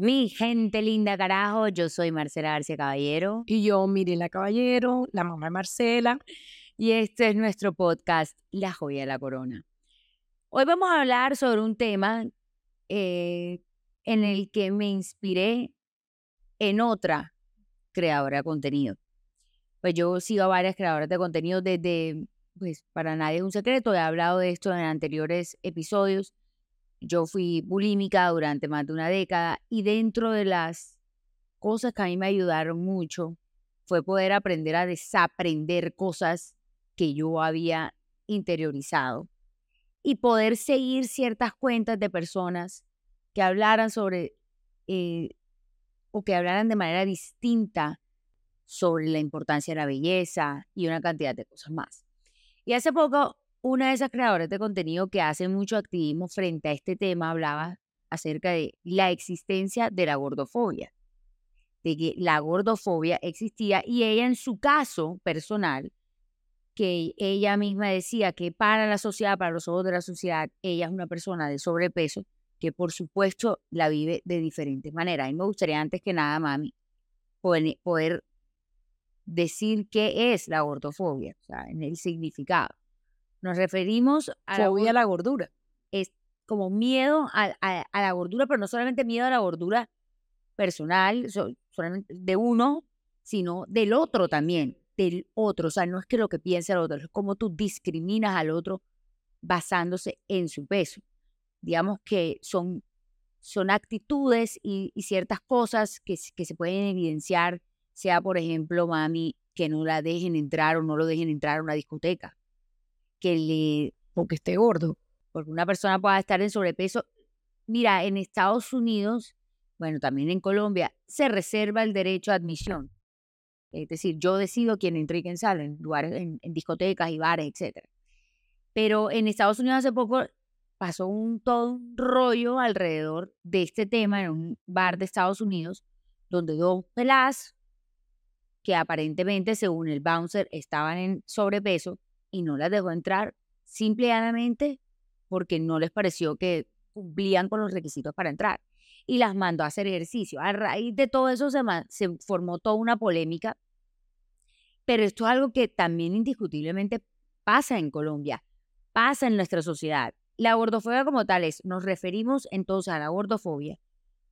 Mi gente linda, carajo, yo soy Marcela García Caballero. Y yo, Mirela Caballero, la mamá de Marcela. Y este es nuestro podcast, La Joya de la Corona. Hoy vamos a hablar sobre un tema eh, en el que me inspiré en otra creadora de contenido. Pues yo sigo a varias creadoras de contenido desde, pues para nadie es un secreto, he hablado de esto en anteriores episodios yo fui bulímica durante más de una década y dentro de las cosas que a mí me ayudaron mucho fue poder aprender a desaprender cosas que yo había interiorizado y poder seguir ciertas cuentas de personas que hablaran sobre eh, o que hablaran de manera distinta sobre la importancia de la belleza y una cantidad de cosas más. Y hace poco una de esas creadoras de contenido que hace mucho activismo frente a este tema hablaba acerca de la existencia de la gordofobia, de que la gordofobia existía y ella en su caso personal, que ella misma decía que para la sociedad, para los ojos de la sociedad, ella es una persona de sobrepeso que por supuesto la vive de diferentes maneras. Y me gustaría antes que nada, mami, poder decir qué es la gordofobia, o sea, en el significado. Nos referimos a la, la gordura. Es como miedo a, la gordura, pero no solamente miedo a la gordura personal, solamente de uno, sino del otro también, del otro. O sea, no es que lo que piense el otro, es como tú discriminas al otro basándose en su peso. Digamos que son, son actitudes y, ciertas cosas que, que se pueden evidenciar, sea por ejemplo, mami, que no la dejen entrar o no lo dejen entrar a una discoteca que le, porque esté gordo, porque una persona pueda estar en sobrepeso. Mira, en Estados Unidos, bueno, también en Colombia, se reserva el derecho a admisión. Es decir, yo decido quién entra y quién sale en lugares, en, discotecas y bares, etc. Pero en Estados Unidos hace poco pasó un todo un rollo alrededor de este tema en un bar de Estados Unidos, donde dos pelas que aparentemente, según el bouncer, estaban en sobrepeso, y no las dejó entrar simplemente porque no les pareció que cumplían con los requisitos para entrar y las mandó a hacer ejercicio. A raíz de todo eso se, se formó toda una polémica, pero esto es algo que también indiscutiblemente pasa en Colombia, pasa en nuestra sociedad. La gordofobia como tal es, nos referimos entonces a la gordofobia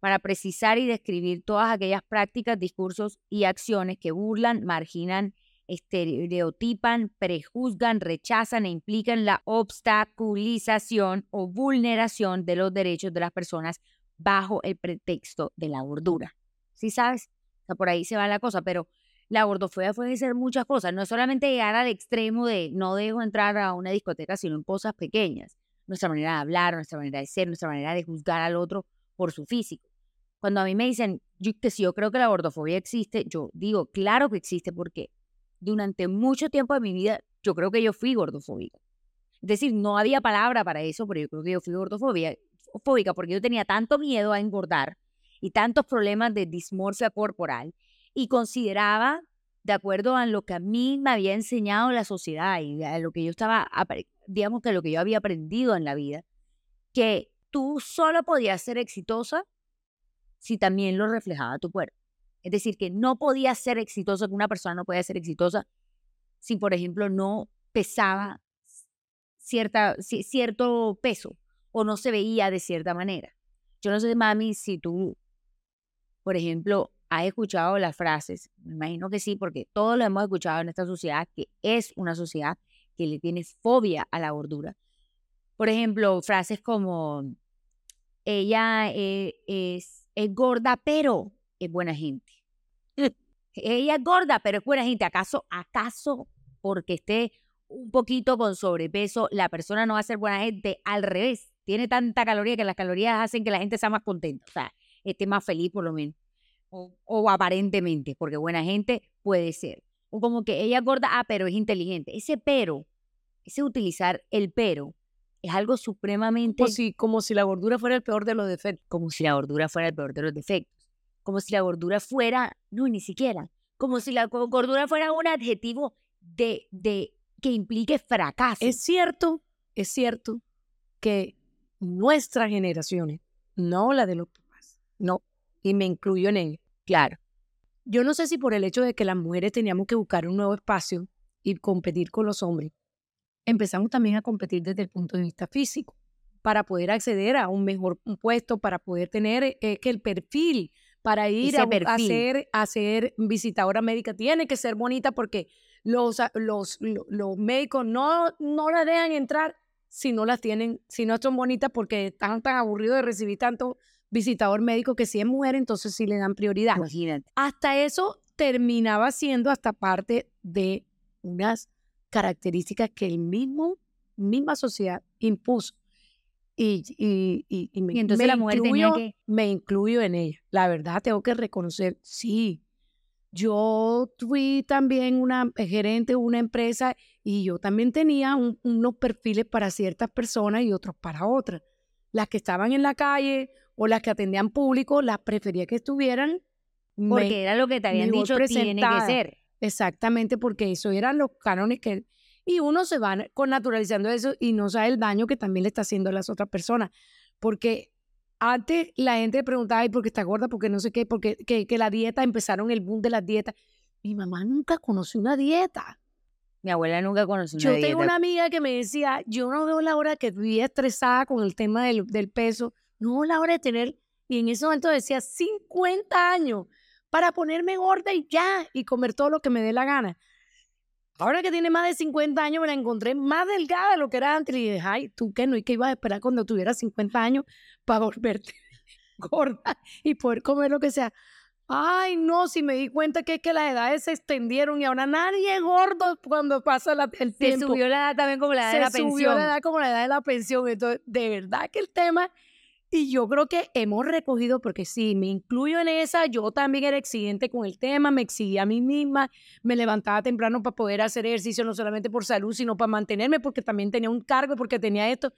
para precisar y describir todas aquellas prácticas, discursos y acciones que burlan, marginan estereotipan, prejuzgan, rechazan e implican la obstaculización o vulneración de los derechos de las personas bajo el pretexto de la gordura. ¿Sí sabes? Por ahí se va la cosa, pero la gordofobia puede ser muchas cosas, no es solamente llegar al extremo de no dejo entrar a una discoteca, sino en cosas pequeñas. Nuestra manera de hablar, nuestra manera de ser, nuestra manera de juzgar al otro por su físico. Cuando a mí me dicen yo, que si yo creo que la gordofobia existe, yo digo, claro que existe porque durante mucho tiempo de mi vida, yo creo que yo fui gordofóbica. Es decir, no había palabra para eso, pero yo creo que yo fui gordofóbica porque yo tenía tanto miedo a engordar y tantos problemas de dismorfia corporal y consideraba, de acuerdo a lo que a mí me había enseñado la sociedad y a lo que yo estaba, digamos que lo que yo había aprendido en la vida, que tú solo podías ser exitosa si también lo reflejaba tu cuerpo. Es decir, que no podía ser exitosa, que una persona no podía ser exitosa si, por ejemplo, no pesaba cierta, cierto peso o no se veía de cierta manera. Yo no sé, mami, si tú, por ejemplo, has escuchado las frases, me imagino que sí, porque todos lo hemos escuchado en esta sociedad, que es una sociedad que le tiene fobia a la gordura. Por ejemplo, frases como, ella eh, es, es gorda, pero es buena gente. Ella es gorda, pero es buena gente. ¿Acaso, acaso porque esté un poquito con sobrepeso, la persona no va a ser buena gente? Al revés, tiene tanta caloría que las calorías hacen que la gente sea más contenta, o sea, esté más feliz por lo menos. O, aparentemente, porque buena gente puede ser. O como que ella es gorda, ah, pero es inteligente. Ese pero, ese utilizar el pero, es algo supremamente... Como si, como si la gordura fuera el peor de los defectos. Como si la gordura fuera el peor de los defectos como si la gordura fuera, no, ni siquiera, como si la gordura fuera un adjetivo de, de que implique fracaso. Es cierto, es cierto que nuestras generaciones, no la de los papás, no, y me incluyo en ella. Claro. Yo no sé si por el hecho de que las mujeres teníamos que buscar un nuevo espacio y competir con los hombres, empezamos también a competir desde el punto de vista físico para poder acceder a un mejor puesto, para poder tener eh, que el perfil para ir a, hacer ser, visitadora médica tiene que ser bonita porque los, los, los, médicos no, no la dejan entrar si no las tienen, si no son bonitas porque están tan aburridos de recibir tanto visitador médico que si es mujer, entonces sí le dan prioridad. Hasta eso terminaba siendo hasta parte de unas características que el mismo, misma sociedad impuso. Y, y, y, me, entonces la mujer incluyo, que... me incluyo en ella. La verdad, tengo que reconocer, sí, yo fui también una gerente de una empresa y yo también tenía unos perfiles para ciertas personas y otros para otras. Las que estaban en la calle o las que atendían público, las prefería que estuvieran. Porque era lo que te habían dicho, tiene que ser. Exactamente, porque eso eran los cánones que... Y uno se va con naturalizando eso y no sabe el daño que también le está haciendo a las otras personas. Porque antes la gente preguntaba, ¿y por qué está gorda? Porque no sé qué, porque que, que la dieta, empezaron el boom de las dietas. Mi mamá nunca conoció una dieta. Mi abuela nunca conoció una dieta. Yo tengo una amiga que me decía, yo no veo la hora que vivía estresada con el tema del, del peso, no veo la hora de tener, y en ese momento decía, 50 años para ponerme gorda y ya, y comer todo lo que me dé la gana. Ahora que tiene más de 50 años, me la encontré más delgada de lo que era antes. Y dije, ay, ¿tú qué? ¿No? ¿Y qué ibas a esperar cuando tuvieras 50 años para volverte gorda y poder comer lo que sea? Ay, no, si me di cuenta que es que las edades se extendieron y ahora nadie es gordo cuando pasa la, el tiempo. Se subió la edad también como la edad de la pensión. Se subió la edad como la edad de la pensión. Entonces, de verdad que el tema y yo creo que hemos recogido, porque sí, me incluyo en esa, yo también era exigente con el tema, me exigía a mí misma, me levantaba temprano para poder hacer ejercicio, no solamente por salud, sino para mantenerme, porque también tenía un cargo, porque tenía esto.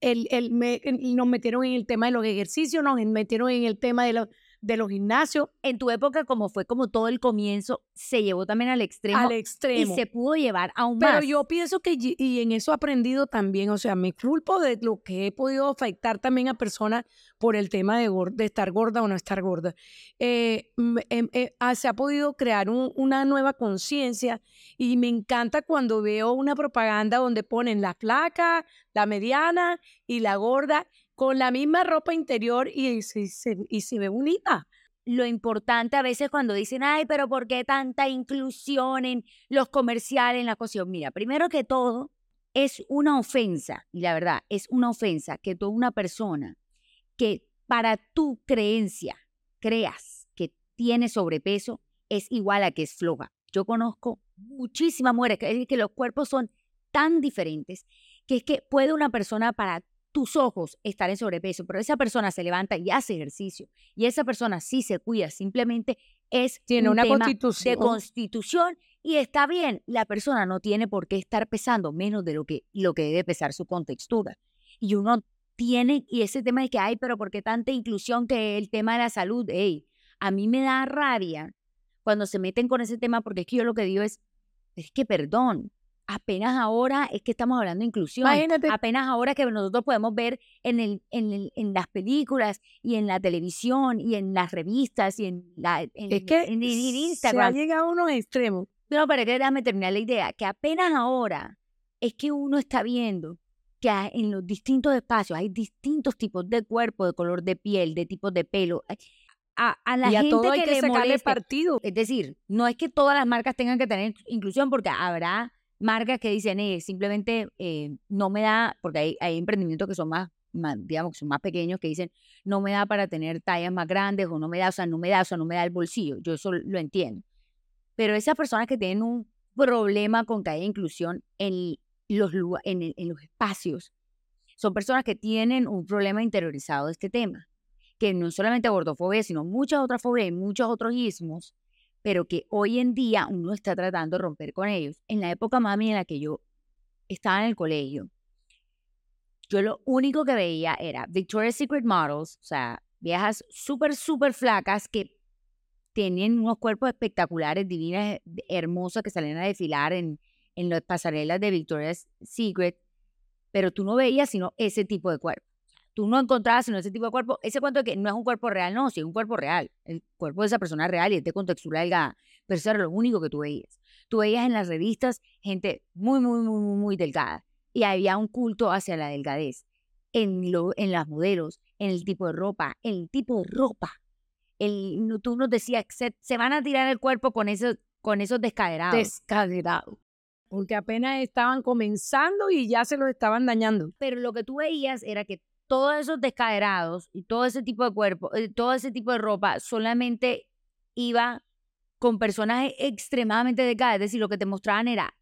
El, el, me, nos metieron en el tema de los ejercicios, nos metieron en el tema de los de los gimnasios. En tu época, como fue como todo el comienzo, se llevó también al extremo. Al extremo. Y se pudo llevar aún más. Pero yo pienso que, y en eso he aprendido también, o sea, me culpo de lo que he podido afectar también a personas por el tema de, de estar gorda o no estar gorda. Eh, em, eh, ah, se ha podido crear una nueva conciencia y me encanta cuando veo una propaganda donde ponen la flaca, la mediana y la gorda con la misma ropa interior y se, ve bonita. Lo importante a veces cuando dicen, ay, pero ¿por qué tanta inclusión en los comerciales, en la cocción? Mira, primero que todo, es una ofensa, y la verdad, es una ofensa que toda una persona que para tu creencia creas que tiene sobrepeso es igual a que es floja. Yo conozco muchísimas mujeres que, que los cuerpos son tan diferentes que es que puede una persona para tus ojos estar en sobrepeso, pero esa persona se levanta y hace ejercicio y esa persona sí se cuida, simplemente es tiene una constitución. de constitución y está bien, la persona no tiene por qué estar pesando menos de lo que, lo que debe pesar su contextura. Y uno tiene, y ese tema de que hay, pero ¿por qué tanta inclusión que el tema de la salud? Hey, a mí me da rabia cuando se meten con ese tema porque es que yo lo que digo es, es que perdón, apenas ahora es que estamos hablando de inclusión. Apenas ahora que nosotros podemos ver en, el, en, en, las películas y en la televisión y en las revistas y en, la, es que en, Instagram. Se ha llegado a unos extremos. No, pero que déjame terminar la idea, que apenas ahora es que uno está viendo que en los distintos espacios hay distintos tipos de cuerpo, de color de piel, de tipos de pelo. A, a la gente todo hay que, que le partido. Es decir, no es que todas las marcas tengan que tener inclusión, porque habrá marcas que dicen, eh, simplemente eh, no me da, porque hay, hay emprendimientos que son más, digamos, son más pequeños, que dicen, no me da para tener tallas más grandes o no me da, o sea, no me da, o sea, no me da el bolsillo. Yo eso lo entiendo. Pero esas personas que tienen un problema con que haya inclusión en los, en, en los espacios, son personas que tienen un problema interiorizado de este tema, que no solamente gordofobia, sino muchas otras fobias y muchos otros ismos pero que hoy en día uno está tratando de romper con ellos. En la época mami en la que yo estaba en el colegio, yo lo único que veía era Victoria's Secret Models, o sea, viejas súper, súper flacas que tenían unos cuerpos espectaculares, divinas, hermosas, que salían a desfilar en, en las pasarelas de Victoria's Secret, pero tú no veías sino ese tipo de cuerpo. Tú no encontrabas sino ese tipo de cuerpo, ese cuento de que no es un cuerpo real, no, sí es un cuerpo real, el cuerpo de esa persona es real y es de contextura delgada, pero eso era lo único que tú veías. Tú veías en las revistas gente muy, muy, muy, muy, muy delgada y había un culto hacia la delgadez en, lo, en las modelos, en el tipo de ropa, en el tipo de ropa. El, tú nos decías, se, se van a tirar el cuerpo con esos, con esos descaderados. Descaderado. Porque apenas estaban comenzando y ya se los estaban dañando. Pero lo que tú veías era que todos esos descaderados y todo ese tipo de cuerpo, eh, todo ese tipo de ropa solamente iba con personajes extremadamente delgadas. Es decir, lo que te mostraban era,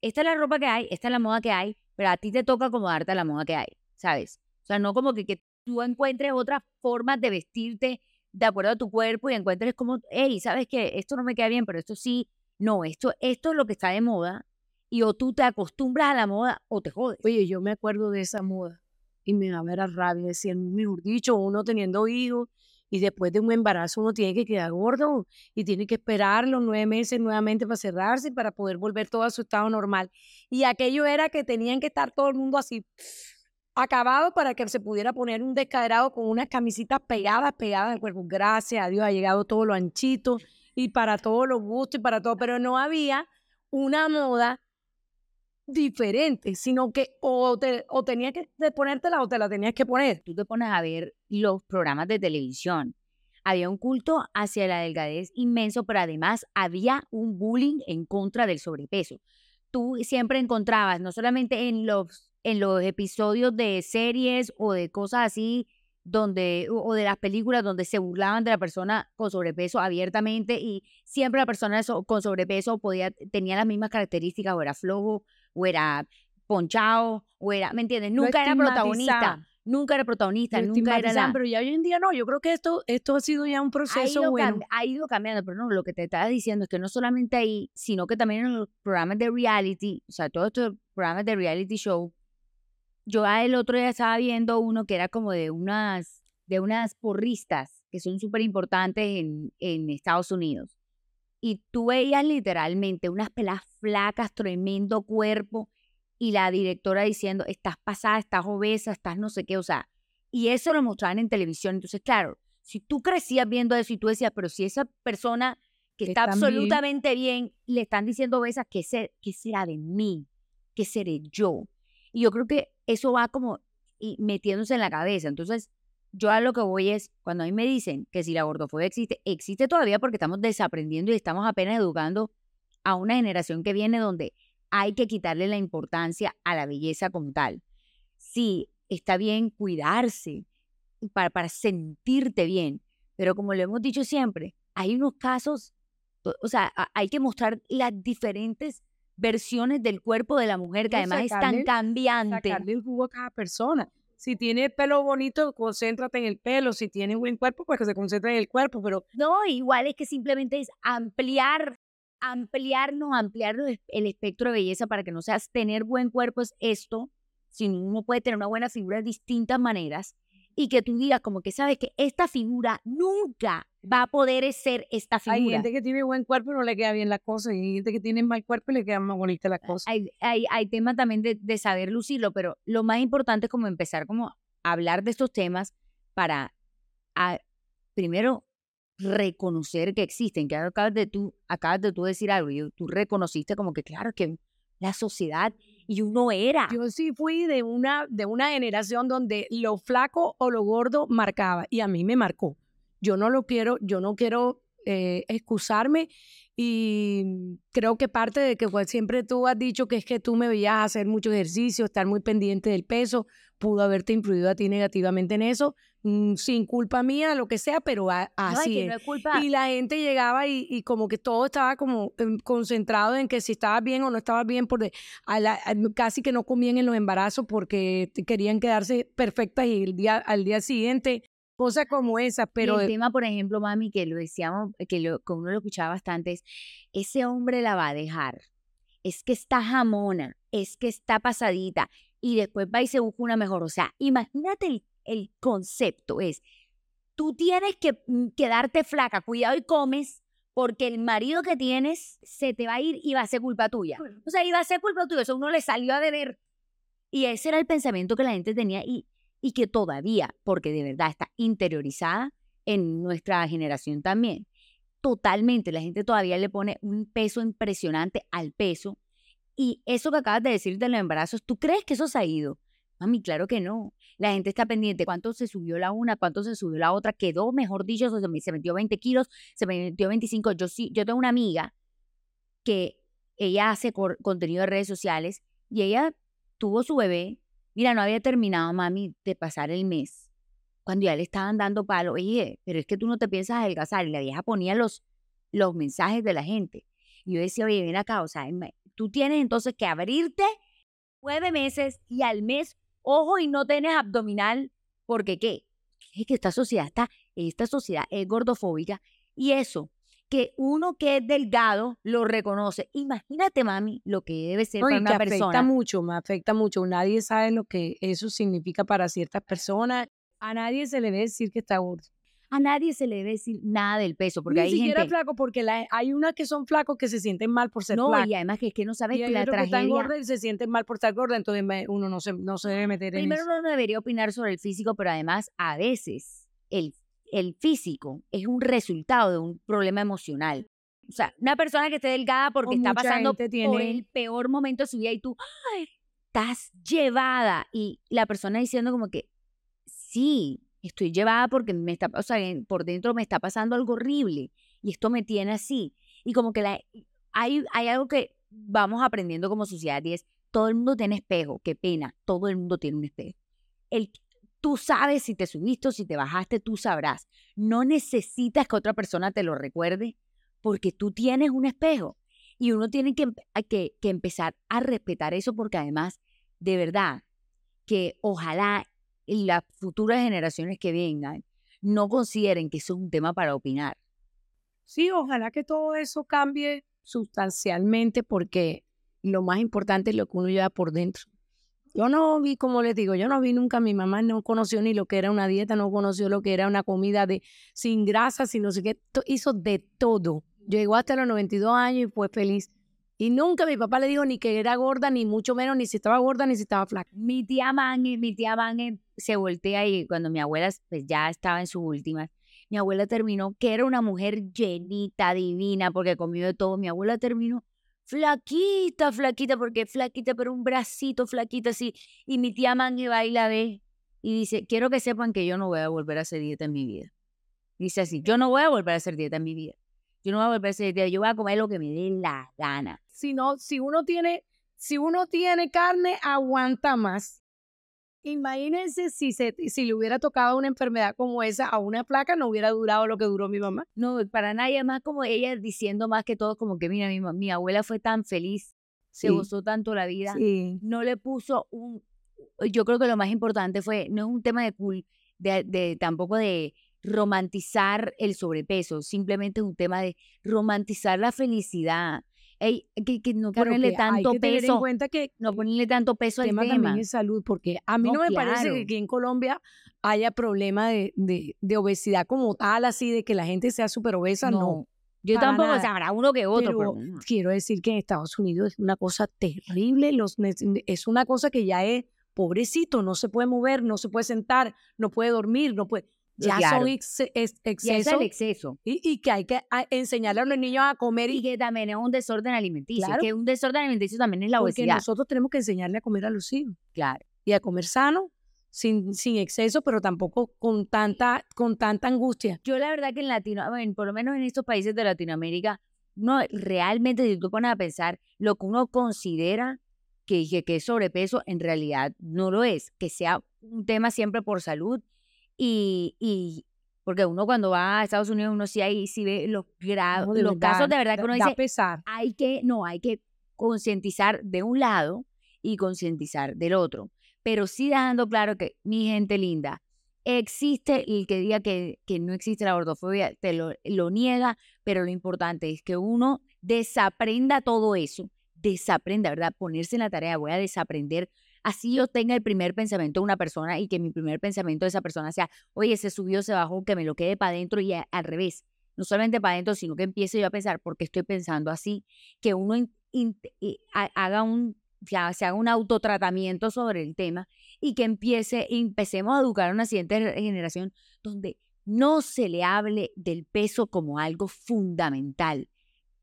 esta es la ropa que hay, esta es la moda que hay, pero a ti te toca acomodarte a la moda que hay, ¿sabes? O sea, no como que, que tú encuentres otras formas de vestirte de acuerdo a tu cuerpo y encuentres como, hey, ¿sabes qué? Esto no me queda bien, pero esto sí. No, esto, esto es lo que está de moda y o tú te acostumbras a la moda o te jodes. Oye, yo me acuerdo de esa moda y me daba a rabia, decía, mejor dicho, uno teniendo hijos y después de un embarazo uno tiene que quedar gordo y tiene que esperar los nueve meses nuevamente para cerrarse y para poder volver todo a su estado normal. Y aquello era que tenían que estar todo el mundo así acabado para que se pudiera poner un descaderado con unas camisitas pegadas, pegadas al cuerpo. Gracias a Dios ha llegado todo lo anchito y para todos los gustos y para todo, pero no había una moda diferente, sino que o, te, o tenías que ponértela o te la tenías que poner. Tú te pones a ver los programas de televisión. Había un culto hacia la delgadez inmenso, pero además había un bullying en contra del sobrepeso. Tú siempre encontrabas, no solamente en los, en los episodios de series o de cosas así, donde, o de las películas donde se burlaban de la persona con sobrepeso abiertamente y siempre la persona con sobrepeso podía, tenía las mismas características o era flojo o era ponchado, o era, ¿me entiendes? Nunca era protagonista. Nunca era protagonista, nunca era la... Pero ya hoy en día no, yo creo que esto, esto ha sido ya un proceso ha bueno. ha ido cambiando, pero no, lo que te estaba diciendo es que no solamente ahí, sino que también en los programas de reality, o sea, todos estos programas de reality show, yo el otro día estaba viendo uno que era como de unas, de unas porristas que son súper importantes en, en Estados Unidos y tú veías literalmente unas pelas flacas, tremendo cuerpo, y la directora diciendo, estás pasada, estás obesa, estás no sé qué, o sea, y eso lo mostraban en televisión. Entonces, claro, si tú crecías viendo eso y tú decías, pero si esa persona que está absolutamente bien. le están diciendo obesa, ¿qué, ser, ¿qué será de mí? ¿Qué seré yo? Y yo creo que eso va como metiéndose en la cabeza. Entonces, yo a lo que voy es, cuando a mí me dicen que si la gordofobia existe, existe todavía porque estamos desaprendiendo y estamos apenas educando a una generación que viene donde hay que quitarle la importancia a la belleza como tal. Sí, está bien cuidarse para, para sentirte bien, pero como lo hemos dicho siempre, hay unos casos, o sea, hay que mostrar las diferentes versiones del cuerpo de la mujer que además están cambiantes. Sacarle el jugo a cada persona. Si tiene pelo bonito, concéntrate en el pelo. Si tiene buen cuerpo, pues que se concentre en el cuerpo. Pero no, igual es que simplemente es ampliar, ampliarnos, ampliar el espectro de belleza para que no seas tener buen cuerpo es esto, sino uno puede tener una buena figura de distintas maneras y que tú digas como que sabes que esta figura nunca va a poder ser esta figura. Hay gente que tiene buen cuerpo y no le queda bien la cosa, y hay gente que tiene mal cuerpo y le queda más bonita la cosa. Hay, hay, hay tema también de, de, saber lucirlo, pero lo más importante es como empezar como a hablar de estos temas para primero reconocer que existen, que acabas de tú, acabas de tú decir algo, y tú reconociste como que claro que la sociedad y uno era. Yo sí fui de una, de una generación donde lo flaco o lo gordo marcaba y a mí me marcó. Yo no lo quiero, yo no quiero eh, excusarme y creo que parte de que pues, siempre tú has dicho que es que tú me veías hacer mucho ejercicio, estar muy pendiente del peso, pudo haberte influido a ti negativamente en eso, mm, sin culpa mía, lo que sea, pero así es. Y la gente llegaba y, como que todo estaba como em, concentrado en que si estabas bien o no estabas bien, porque casi que no comían en los embarazos porque querían quedarse perfectas y el día, al día siguiente cosas como esa, pero... el tema, por ejemplo, mami, que lo decíamos, que, lo, que uno lo escuchaba bastante, es, ese hombre la va a dejar, es que está jamona, es que está pasadita, y después va y se busca una mejor. O sea, imagínate el, concepto, es, tú tienes que mm, quedarte flaca, cuidado y comes, porque el marido que tienes se te va a ir y va a ser culpa tuya. O sea, iba a ser culpa tuya, eso uno le salió a deber. Y ese era el pensamiento que la gente tenía y, y que todavía, porque de verdad está interiorizada en nuestra generación también. Totalmente, la gente todavía le pone un peso impresionante al peso. Y eso que acabas de decir de los embarazos, ¿tú crees que eso se ha ido? Mami, claro que no. La gente está pendiente cuánto se subió la una, cuánto se subió la otra, quedó, mejor dicho, se metió 20 kilos, se metió 25. Yo sí, yo tengo una amiga que ella hace contenido de redes sociales y ella tuvo su bebé. Mira, no había terminado, mami, de pasar el mes. Cuando ya le estaban dando palo, oye, pero es que tú no te piensas adelgazar. Y la vieja ponía los, los mensajes de la gente. Y yo decía, oye, ven acá, o sea, tú tienes entonces que abrirte nueve meses y al mes Ojo y no tienes abdominal, porque ¿qué? Es que esta sociedad está, esta sociedad es gordofóbica y eso, que uno que es delgado lo reconoce. Imagínate, mami, lo que debe ser para una persona. afecta mucho, me afecta mucho. Nadie sabe lo que eso significa para ciertas personas. A nadie se le debe decir que está gordo a nadie se le debe decir nada del peso, porque Ni hay siquiera gente... flaco, porque hay unas que son flacos que se sienten mal por ser no, flacos. y además que es que no sabes y que la tragedia... que están gordas y se sienten mal por estar gorda, entonces uno no se, no se debe meter en Primero eso. uno no debería opinar sobre el físico, pero además a veces el, el físico es un resultado de un problema emocional. O sea, una persona que esté delgada porque O está pasando por el peor momento de su vida y tú "Ay, estás llevada y la persona diciendo como que sí, estoy llevada porque me está, o sea, por dentro me está pasando algo horrible y esto me tiene así. Y como que la, hay, hay algo que vamos aprendiendo como sociedad y es, todo el mundo tiene espejo, qué pena, todo el mundo tiene un espejo. El, tú sabes si te subiste o si te bajaste, tú sabrás. No necesitas que otra persona te lo recuerde porque tú tienes un espejo. Y uno tiene que, que empezar a respetar eso porque además, de verdad, que ojalá y las futuras generaciones que vengan no consideren que eso es un tema para opinar. Sí, ojalá que todo eso cambie sustancialmente porque lo más importante es lo que uno lleva por dentro. Yo no vi, como les digo, yo no vi nunca, mi mamá no conoció ni lo que era una dieta, no conoció lo que era una comida de sin grasa, sin no sé qué, hizo de todo. Llegó hasta los 92 años y fue feliz. Y nunca mi papá le dijo ni que era gorda, ni mucho menos, ni si estaba gorda, ni si estaba flaca. Mi tía Mange, mi tía Mange se voltea y cuando mi abuela pues, ya estaba en sus últimas, mi abuela terminó, que era una mujer llenita, divina, porque comió de todo. Mi abuela terminó flaquita, flaquita, porque flaquita, pero un bracito flaquita así. Y mi tía Mange va y la ve y dice, quiero que sepan que yo no voy a volver a hacer dieta en mi vida. Dice así, yo no voy a volver a hacer dieta en mi vida. Yo no voy a volver yo voy a comer lo que me dé la gana. Si no, si uno tiene, si uno tiene carne, aguanta más. Imagínense si, se, si le hubiera tocado una enfermedad como esa a una placa, no hubiera durado lo que duró mi mamá. No, para nadie más como ella diciendo más que todo como que mira, mi, mi abuela fue tan feliz, se gozó tanto la vida, Sí. no le puso un, yo creo que lo más importante fue, no es un tema de, cul- de, de tampoco de romantizar el sobrepeso, simplemente es un tema de romantizar la felicidad, Ey, que, que no Claro ponerle que hay tanto que tener en peso, cuenta que no ponerle tanto peso el al tema también es salud, porque a mí No, no, me parece que aquí en Colombia haya problema de, de, de obesidad como tal, así de que la gente sea súper obesa, no. yo tampoco, nada. habrá uno que otro, Pero pero, quiero decir que en Estados Unidos es una cosa terrible, los, es una cosa que ya es pobrecito, no se puede mover, no se puede sentar, no puede dormir, no puede, ya Claro. son ex- ese es excesos el exceso. y, y que hay que a- enseñarle a los niños a comer Y y que también es un desorden alimenticio. Claro. Que un desorden alimenticio también es la porque obesidad. nosotros tenemos que enseñarle a comer a los hijos Claro. y a comer sano, sin, sin exceso, pero tampoco con tanta, con tanta angustia. Yo la verdad que en Latino, bueno, por lo menos en estos países de Latinoamérica, no realmente si tú pones a pensar lo que uno considera que, que, que es sobrepeso, en realidad no lo es. Que sea un tema siempre por salud y, y porque uno cuando va a Estados Unidos uno sí ahí sí ve los grados, No, los verdad, casos de verdad que uno da dice, pesar. hay que, no, hay que concientizar de un lado y concientizar del otro. Pero sí dejando claro que, mi gente linda, existe el que diga que, que no existe la gordofobia, te lo, lo niega, pero lo importante es que uno desaprenda todo eso, desaprenda, ¿verdad? Ponerse en la tarea, voy a desaprender. Así yo tenga el primer pensamiento de una persona y que mi primer pensamiento de esa persona sea, oye, se subió, se bajó, que me lo quede para adentro y al revés. No solamente para adentro, sino que empiece yo a pensar, ¿por qué estoy pensando así? Que uno in- in- eh, ha- haga un se haga un autotratamiento sobre el tema y que empiece, empecemos a educar a una siguiente generación donde no se le hable del peso como algo fundamental,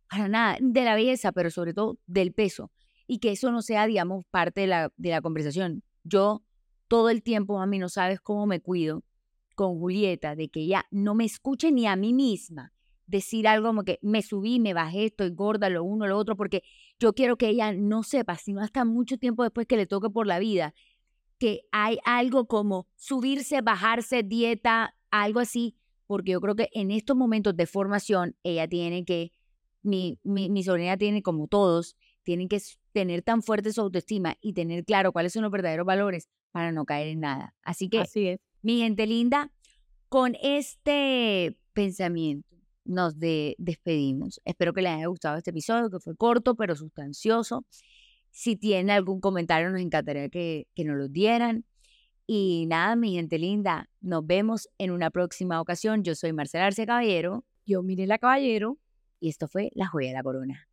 para nada, de la belleza, pero sobre todo del peso, y que eso no sea, digamos, parte de la, de la conversación. Yo todo el tiempo, mami, no sabes cómo me cuido con Julieta, de que ella no me escuche ni a mí misma decir algo como que me subí, me bajé, estoy gorda, lo uno, lo otro, porque yo quiero que ella no sepa, sino hasta mucho tiempo después que le toque por la vida, que hay algo como subirse, bajarse, dieta, algo así, porque yo creo que en estos momentos de formación ella tiene que, mi, mi, mi sobrina tiene como todos, tienen que tener tan fuerte su autoestima y tener claro cuáles son los verdaderos valores para no caer en nada. Así que, Así es. mi gente linda, con este pensamiento nos despedimos. Espero que les haya gustado este episodio, que fue corto pero sustancioso. Si tienen algún comentario, nos encantaría que, que nos lo dieran. Y nada, mi gente linda, nos vemos en una próxima ocasión. Yo soy Marcela Arce Caballero. Yo, Mirela Caballero. Y esto fue La Joya de la Corona.